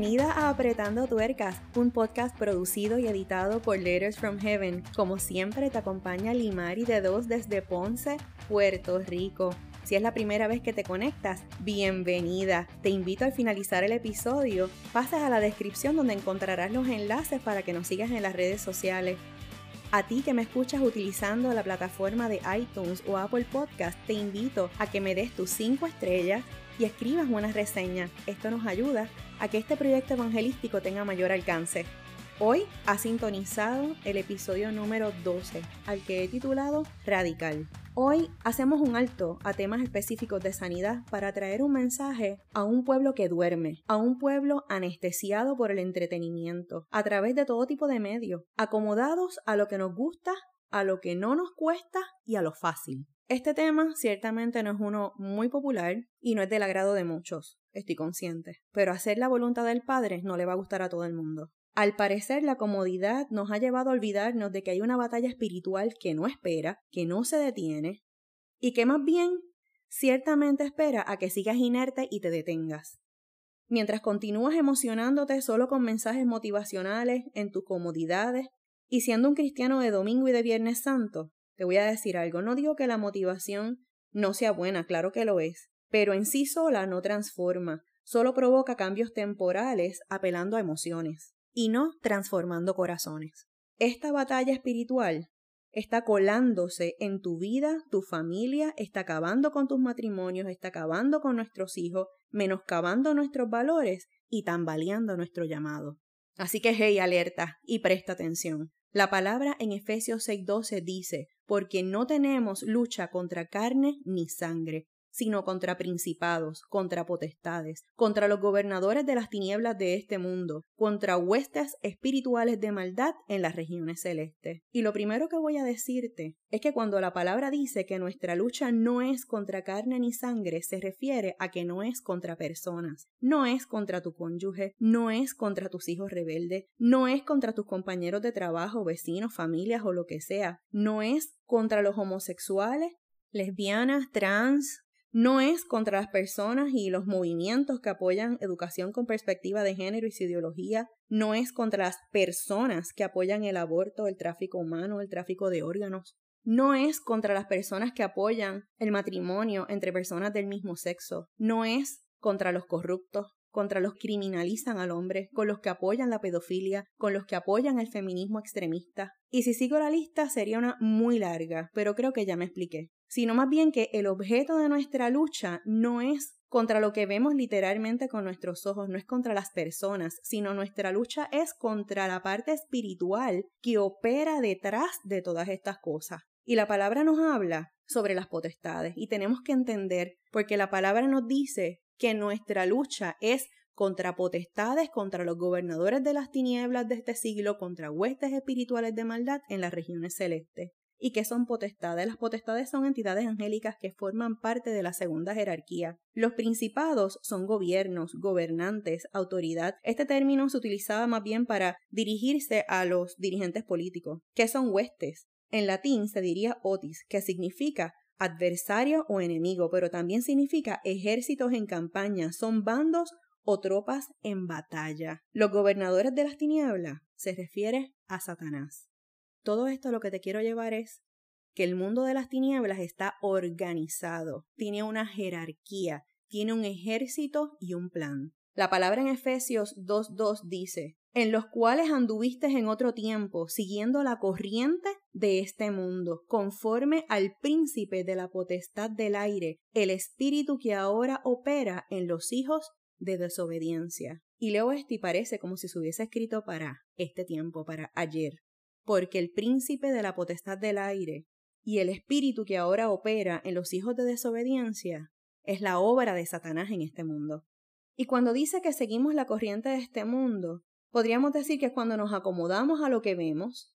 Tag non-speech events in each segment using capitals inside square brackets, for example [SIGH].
Bienvenida a Apretando Tuercas, un podcast producido y editado por Letters from Heaven. Como siempre te acompaña Limari de Dos desde Ponce, Puerto Rico. Si es la primera vez que te conectas, bienvenida. Te invito al finalizar el episodio, pases a la descripción donde encontrarás los enlaces para que nos sigas en las redes sociales. A ti que me escuchas utilizando la plataforma de iTunes o Apple Podcast, te invito a que me des tus 5 estrellas y escribas una reseña. Esto nos ayuda a que este proyecto evangelístico tenga mayor alcance. Hoy ha sintonizado el episodio número 12, al que he titulado Radical. Hoy hacemos un alto a temas específicos de sanidad para traer un mensaje a un pueblo que duerme, a un pueblo anestesiado por el entretenimiento, a través de todo tipo de medios, acomodados a lo que nos gusta, a lo que no nos cuesta y a lo fácil. Este tema ciertamente no es uno muy popular y no es del agrado de muchos, estoy consciente, pero hacer la voluntad del Padre no le va a gustar a todo el mundo. Al parecer, la comodidad nos ha llevado a olvidarnos de que hay una batalla espiritual que no espera, que no se detiene, y que más bien ciertamente espera a que sigas inerte y te detengas. Mientras continúas emocionándote solo con mensajes motivacionales en tus comodidades y siendo un cristiano de domingo y de Viernes Santo, te voy a decir algo, no digo que la motivación no sea buena, claro que lo es, pero en sí sola no transforma, solo provoca cambios temporales apelando a emociones y no transformando corazones. Esta batalla espiritual está colándose en tu vida, tu familia, está acabando con tus matrimonios, está acabando con nuestros hijos, menoscabando nuestros valores y tambaleando nuestro llamado. Así que hey, alerta y presta atención. La palabra en Efesios 6:12 dice, porque no tenemos lucha contra carne ni sangre, sino contra principados, contra potestades, contra los gobernadores de las tinieblas de este mundo, contra huestes espirituales de maldad en las regiones celestes. Y lo primero que voy a decirte es que cuando la palabra dice que nuestra lucha no es contra carne ni sangre, se refiere a que no es contra personas, no es contra tu cónyuge, no es contra tus hijos rebeldes, no es contra tus compañeros de trabajo, vecinos, familias o lo que sea, no es contra los homosexuales, lesbianas, trans, no es contra las personas y los movimientos que apoyan educación con perspectiva de género y su ideología, no es contra las personas que apoyan el aborto, el tráfico humano, el tráfico de órganos, no es contra las personas que apoyan el matrimonio entre personas del mismo sexo, no es contra los corruptos, contra los que criminalizan al hombre, con los que apoyan la pedofilia, con los que apoyan el feminismo extremista. Y si sigo la lista sería una muy larga, pero creo que ya me expliqué sino más bien que el objeto de nuestra lucha no es contra lo que vemos literalmente con nuestros ojos, no es contra las personas, sino nuestra lucha es contra la parte espiritual que opera detrás de todas estas cosas. Y la palabra nos habla sobre las potestades y tenemos que entender, porque la palabra nos dice que nuestra lucha es contra potestades, contra los gobernadores de las tinieblas de este siglo, contra huestes espirituales de maldad en las regiones celestes. ¿Y qué son potestades? Las potestades son entidades angélicas que forman parte de la segunda jerarquía. Los principados son gobiernos, gobernantes, autoridad. Este término se utilizaba más bien para dirigirse a los dirigentes políticos. ¿Qué son huestes? En latín se diría otis, que significa adversario o enemigo, pero también significa ejércitos en campaña, son bandos o tropas en batalla. Los gobernadores de las tinieblas se refiere a Satanás. Todo esto lo que te quiero llevar es que el mundo de las tinieblas está organizado, tiene una jerarquía, tiene un ejército y un plan. La palabra en Efesios 2.2 dice, en los cuales anduviste en otro tiempo, siguiendo la corriente de este mundo, conforme al príncipe de la potestad del aire, el espíritu que ahora opera en los hijos de desobediencia. Y leo esto y parece como si se hubiese escrito para este tiempo, para ayer porque el príncipe de la potestad del aire y el espíritu que ahora opera en los hijos de desobediencia es la obra de Satanás en este mundo. Y cuando dice que seguimos la corriente de este mundo, podríamos decir que es cuando nos acomodamos a lo que vemos.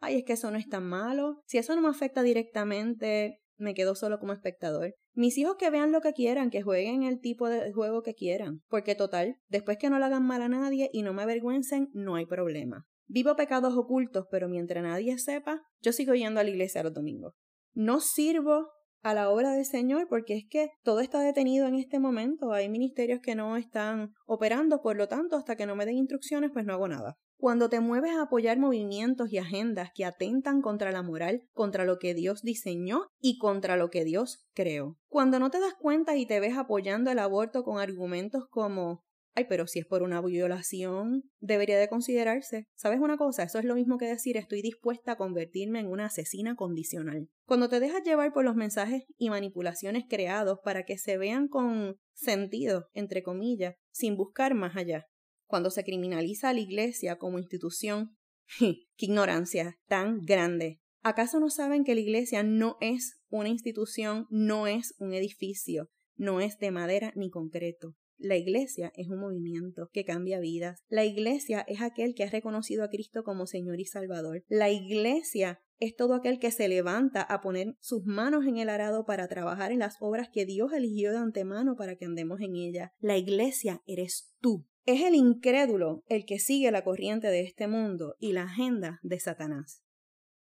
Ay, es que eso no es tan malo. Si eso no me afecta directamente, me quedo solo como espectador. Mis hijos que vean lo que quieran, que jueguen el tipo de juego que quieran. Porque total, después que no le hagan mal a nadie y no me avergüencen, no hay problema. Vivo pecados ocultos, pero mientras nadie sepa, yo sigo yendo a la iglesia los domingos. No sirvo a la obra del Señor, porque es que todo está detenido en este momento. Hay ministerios que no están operando, por lo tanto, hasta que no me den instrucciones, pues no hago nada. Cuando te mueves a apoyar movimientos y agendas que atentan contra la moral, contra lo que Dios diseñó y contra lo que Dios creó. Cuando no te das cuenta y te ves apoyando el aborto con argumentos como Pero si es por una violación, debería de considerarse. ¿Sabes una cosa? Eso es lo mismo que decir estoy dispuesta a convertirme en una asesina condicional. Cuando te dejas llevar por los mensajes y manipulaciones creados para que se vean con sentido, entre comillas, sin buscar más allá. Cuando se criminaliza a la iglesia como institución. [LAUGHS] ¡Qué ignorancia tan grande! ¿Acaso no saben que la iglesia no es una institución, no es un edificio, no es de madera ni concreto? La iglesia es un movimiento que cambia vidas. La iglesia es aquel que ha reconocido a Cristo como Señor y Salvador. La iglesia es todo aquel que se levanta a poner sus manos en el arado para trabajar en las obras que Dios eligió de antemano para que andemos en ella. La iglesia eres tú. Es el incrédulo el que sigue la corriente de este mundo y la agenda de Satanás.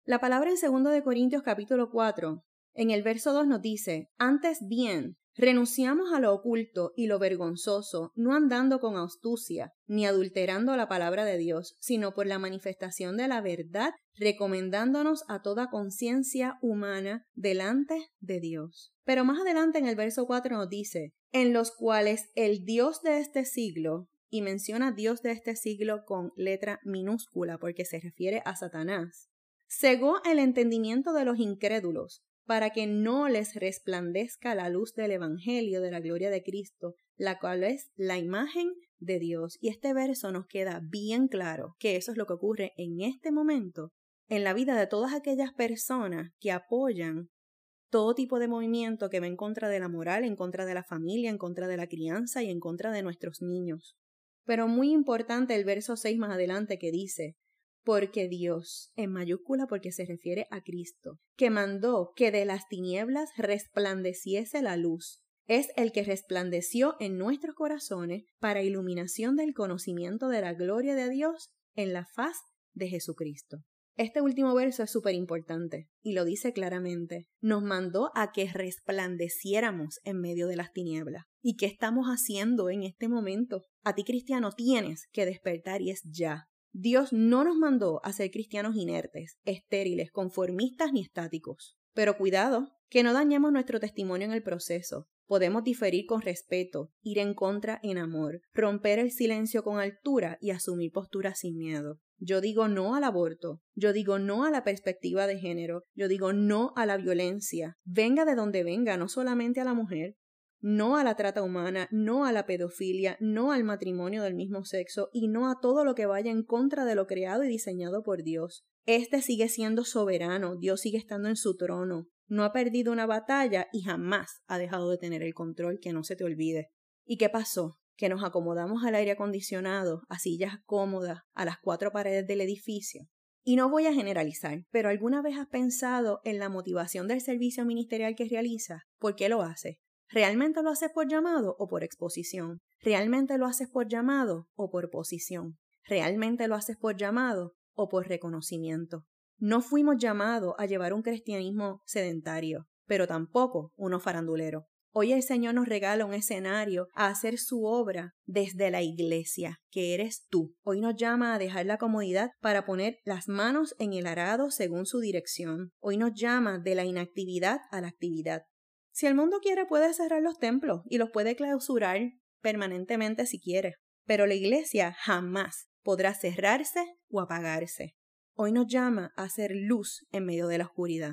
La palabra en 2 de Corintios capítulo 4, en el verso 2 nos dice, antes bien, Renunciamos a lo oculto y lo vergonzoso, no andando con astucia, ni adulterando la palabra de Dios, sino por la manifestación de la verdad, recomendándonos a toda conciencia humana delante de Dios. Pero más adelante en el verso 4 nos dice, en los cuales el Dios de este siglo, y menciona Dios de este siglo con letra minúscula porque se refiere a Satanás, cegó el entendimiento de los incrédulos para que no les resplandezca la luz del Evangelio de la gloria de Cristo, la cual es la imagen de Dios. Y este verso nos queda bien claro que eso es lo que ocurre en este momento en la vida de todas aquellas personas que apoyan todo tipo de movimiento que va en contra de la moral, en contra de la familia, en contra de la crianza y en contra de nuestros niños. Pero muy importante el verso 6 más adelante que dice, porque Dios, en mayúscula porque se refiere a Cristo, que mandó que de las tinieblas resplandeciese la luz, es el que resplandeció en nuestros corazones para iluminación del conocimiento de la gloria de Dios en la faz de Jesucristo. Este último verso es súper importante y lo dice claramente. Nos mandó a que resplandeciéramos en medio de las tinieblas. ¿Y qué estamos haciendo en este momento? A ti cristiano tienes que despertar y es ya. Dios no nos mandó a ser cristianos inertes, estériles, conformistas ni estáticos. Pero cuidado, que no dañemos nuestro testimonio en el proceso. Podemos diferir con respeto, ir en contra en amor, romper el silencio con altura y asumir posturas sin miedo. Yo digo no al aborto, yo digo no a la perspectiva de género, yo digo no a la violencia, venga de donde venga, no solamente a la mujer, no a la trata humana, no a la pedofilia, no al matrimonio del mismo sexo y no a todo lo que vaya en contra de lo creado y diseñado por Dios. Este sigue siendo soberano, Dios sigue estando en su trono, no ha perdido una batalla y jamás ha dejado de tener el control, que no se te olvide. ¿Y qué pasó? Que nos acomodamos al aire acondicionado, a sillas cómodas, a las cuatro paredes del edificio. Y no voy a generalizar, pero ¿alguna vez has pensado en la motivación del servicio ministerial que realiza? ¿Por qué lo hace? ¿Realmente lo haces por llamado o por exposición? ¿Realmente lo haces por llamado o por posición? ¿Realmente lo haces por llamado o por reconocimiento? No fuimos llamados a llevar un cristianismo sedentario, pero tampoco uno farandulero. Hoy el Señor nos regala un escenario a hacer su obra desde la iglesia, que eres tú. Hoy nos llama a dejar la comodidad para poner las manos en el arado según su dirección. Hoy nos llama de la inactividad a la actividad, si el mundo quiere puede cerrar los templos y los puede clausurar permanentemente si quiere, pero la iglesia jamás podrá cerrarse o apagarse. Hoy nos llama a hacer luz en medio de la oscuridad.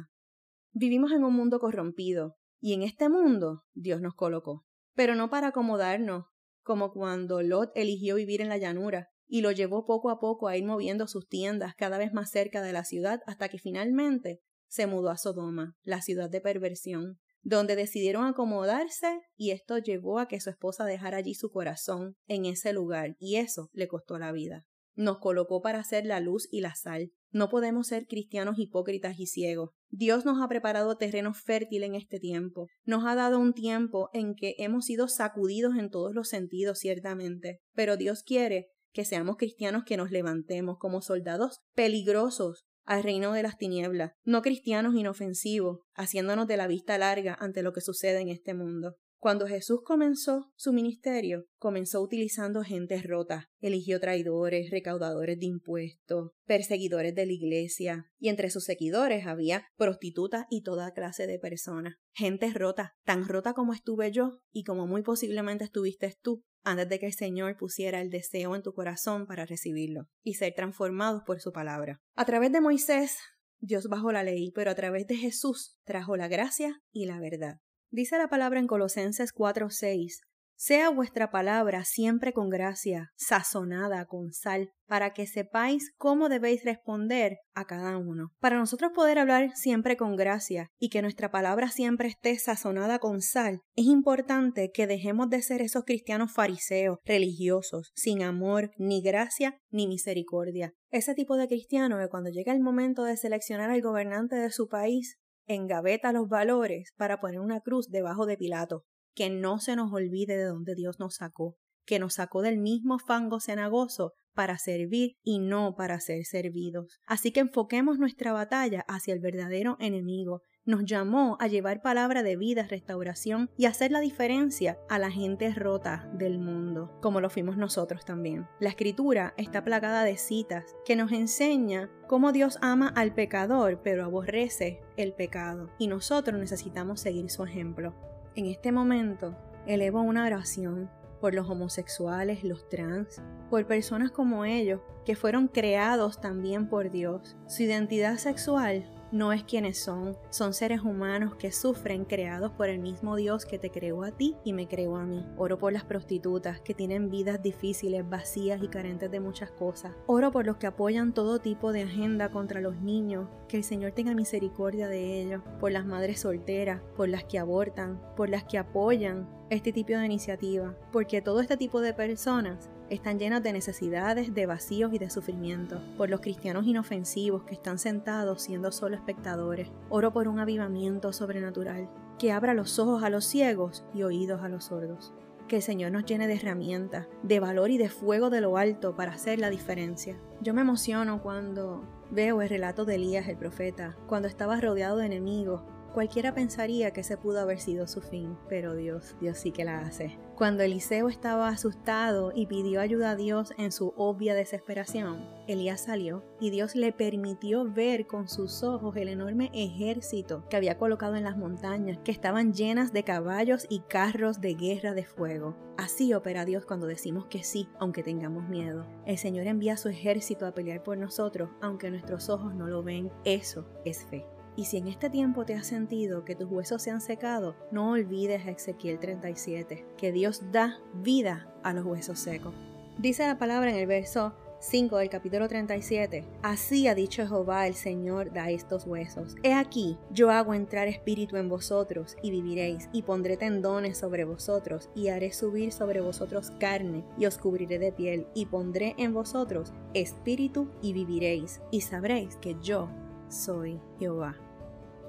Vivimos en un mundo corrompido y en este mundo Dios nos colocó, pero no para acomodarnos, como cuando Lot eligió vivir en la llanura y lo llevó poco a poco a ir moviendo sus tiendas cada vez más cerca de la ciudad hasta que finalmente se mudó a Sodoma, la ciudad de perversión, donde decidieron acomodarse y esto llevó a que su esposa dejara allí su corazón en ese lugar y eso le costó la vida. Nos colocó para ser la luz y la sal. No podemos ser cristianos hipócritas y ciegos. Dios nos ha preparado terreno fértil en este tiempo. Nos ha dado un tiempo en que hemos sido sacudidos en todos los sentidos, ciertamente. Pero Dios quiere que seamos cristianos que nos levantemos como soldados peligrosos al reino de las tinieblas, no cristianos inofensivos, haciéndonos de la vista larga ante lo que sucede en este mundo. Cuando Jesús comenzó su ministerio, comenzó utilizando gentes rotas, eligió traidores, recaudadores de impuestos, perseguidores de la iglesia, y entre sus seguidores había prostitutas y toda clase de personas. Gente rota, tan rota como estuve yo y como muy posiblemente estuviste tú, antes de que el Señor pusiera el deseo en tu corazón para recibirlo y ser transformados por su palabra. A través de Moisés, Dios bajó la ley, pero a través de Jesús trajo la gracia y la verdad. Dice la palabra en Colosenses 4:6, sea vuestra palabra siempre con gracia, sazonada con sal, para que sepáis cómo debéis responder a cada uno. Para nosotros poder hablar siempre con gracia y que nuestra palabra siempre esté sazonada con sal, es importante que dejemos de ser esos cristianos fariseos, religiosos, sin amor, ni gracia, ni misericordia. Ese tipo de cristiano que cuando llega el momento de seleccionar al gobernante de su país, engaveta los valores para poner una cruz debajo de Pilato que no se nos olvide de dónde Dios nos sacó, que nos sacó del mismo fango cenagoso para servir y no para ser servidos. Así que enfoquemos nuestra batalla hacia el verdadero enemigo. Nos llamó a llevar palabra de vida, restauración y hacer la diferencia a la gente rota del mundo, como lo fuimos nosotros también. La escritura está plagada de citas que nos enseña cómo Dios ama al pecador, pero aborrece el pecado, y nosotros necesitamos seguir su ejemplo. En este momento, elevo una oración por los homosexuales, los trans, por personas como ellos, que fueron creados también por Dios. Su identidad sexual no es quienes son, son seres humanos que sufren creados por el mismo Dios que te creó a ti y me creó a mí. Oro por las prostitutas que tienen vidas difíciles, vacías y carentes de muchas cosas. Oro por los que apoyan todo tipo de agenda contra los niños, que el Señor tenga misericordia de ellos, por las madres solteras, por las que abortan, por las que apoyan este tipo de iniciativa, porque todo este tipo de personas están llenas de necesidades, de vacíos y de sufrimiento, por los cristianos inofensivos que están sentados siendo solo espectadores. Oro por un avivamiento sobrenatural, que abra los ojos a los ciegos y oídos a los sordos. Que el Señor nos llene de herramientas, de valor y de fuego de lo alto para hacer la diferencia. Yo me emociono cuando veo el relato de Elías el profeta, cuando estaba rodeado de enemigos, Cualquiera pensaría que ese pudo haber sido su fin, pero Dios, Dios sí que la hace. Cuando Eliseo estaba asustado y pidió ayuda a Dios en su obvia desesperación, Elías salió y Dios le permitió ver con sus ojos el enorme ejército que había colocado en las montañas, que estaban llenas de caballos y carros de guerra de fuego. Así opera Dios cuando decimos que sí, aunque tengamos miedo. El Señor envía su ejército a pelear por nosotros, aunque nuestros ojos no lo ven. Eso es fe. Y si en este tiempo te has sentido que tus huesos se han secado, no olvides Ezequiel 37, que Dios da vida a los huesos secos. Dice la palabra en el verso 5 del capítulo 37. Así ha dicho Jehová el Señor da estos huesos. He aquí, yo hago entrar espíritu en vosotros y viviréis, y pondré tendones sobre vosotros, y haré subir sobre vosotros carne, y os cubriré de piel, y pondré en vosotros espíritu y viviréis, y sabréis que yo soy Jehová.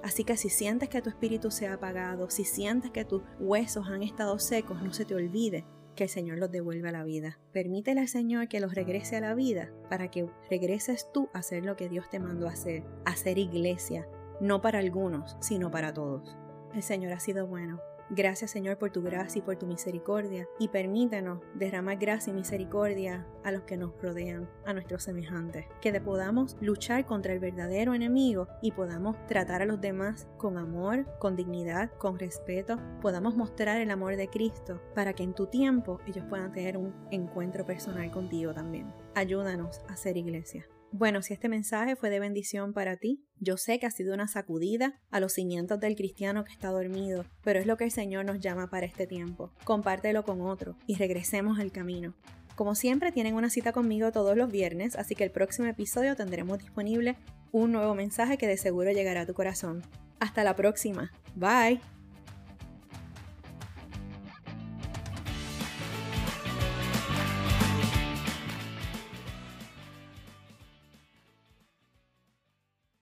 Así que si sientes que tu espíritu se ha apagado, si sientes que tus huesos han estado secos, no se te olvide que el Señor los devuelve a la vida. Permítele al Señor que los regrese a la vida para que regreses tú a hacer lo que Dios te mandó a hacer, a hacer iglesia, no para algunos, sino para todos. El Señor ha sido bueno. Gracias Señor por tu gracia y por tu misericordia y permítanos derramar gracia y misericordia a los que nos rodean, a nuestros semejantes, que podamos luchar contra el verdadero enemigo y podamos tratar a los demás con amor, con dignidad, con respeto, podamos mostrar el amor de Cristo para que en tu tiempo ellos puedan tener un encuentro personal contigo también. Ayúdanos a ser iglesia. Bueno, si este mensaje fue de bendición para ti, yo sé que ha sido una sacudida a los cimientos del cristiano que está dormido, pero es lo que el Señor nos llama para este tiempo. Compártelo con otro y regresemos al camino. Como siempre, tienen una cita conmigo todos los viernes, así que el próximo episodio tendremos disponible un nuevo mensaje que de seguro llegará a tu corazón. Hasta la próxima. Bye.